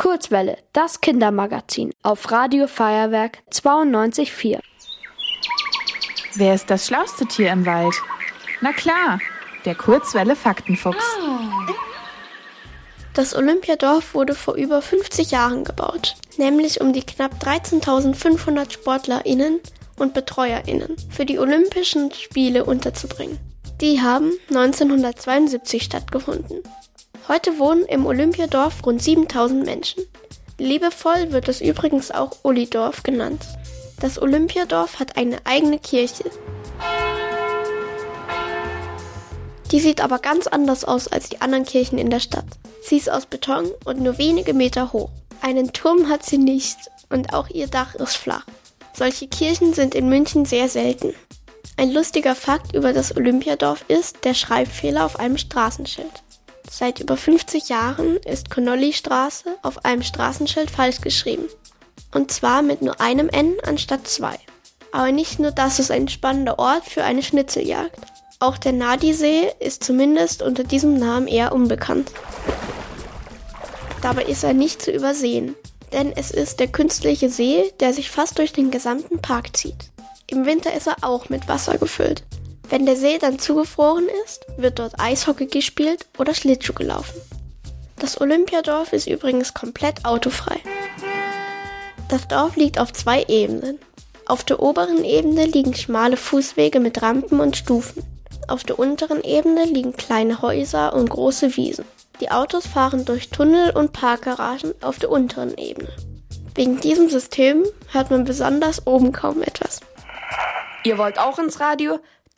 Kurzwelle, das Kindermagazin auf Radio Feuerwerk 92.4. Wer ist das schlauste Tier im Wald? Na klar, der Kurzwelle Faktenfuchs. Das Olympiadorf wurde vor über 50 Jahren gebaut, nämlich um die knapp 13.500 SportlerInnen und BetreuerInnen für die Olympischen Spiele unterzubringen. Die haben 1972 stattgefunden. Heute wohnen im Olympiadorf rund 7000 Menschen. Liebevoll wird es übrigens auch Olidorf genannt. Das Olympiadorf hat eine eigene Kirche. Die sieht aber ganz anders aus als die anderen Kirchen in der Stadt. Sie ist aus Beton und nur wenige Meter hoch. Einen Turm hat sie nicht und auch ihr Dach ist flach. Solche Kirchen sind in München sehr selten. Ein lustiger Fakt über das Olympiadorf ist der Schreibfehler auf einem Straßenschild. Seit über 50 Jahren ist Connolly-Straße auf einem Straßenschild falsch geschrieben. Und zwar mit nur einem N anstatt zwei. Aber nicht nur das ist ein spannender Ort für eine Schnitzeljagd. Auch der Nadi-See ist zumindest unter diesem Namen eher unbekannt. Dabei ist er nicht zu übersehen, denn es ist der künstliche See, der sich fast durch den gesamten Park zieht. Im Winter ist er auch mit Wasser gefüllt. Wenn der See dann zugefroren ist, wird dort Eishockey gespielt oder Schlittschuh gelaufen. Das Olympiadorf ist übrigens komplett autofrei. Das Dorf liegt auf zwei Ebenen. Auf der oberen Ebene liegen schmale Fußwege mit Rampen und Stufen. Auf der unteren Ebene liegen kleine Häuser und große Wiesen. Die Autos fahren durch Tunnel und Parkgaragen auf der unteren Ebene. Wegen diesem System hört man besonders oben kaum etwas. Ihr wollt auch ins Radio?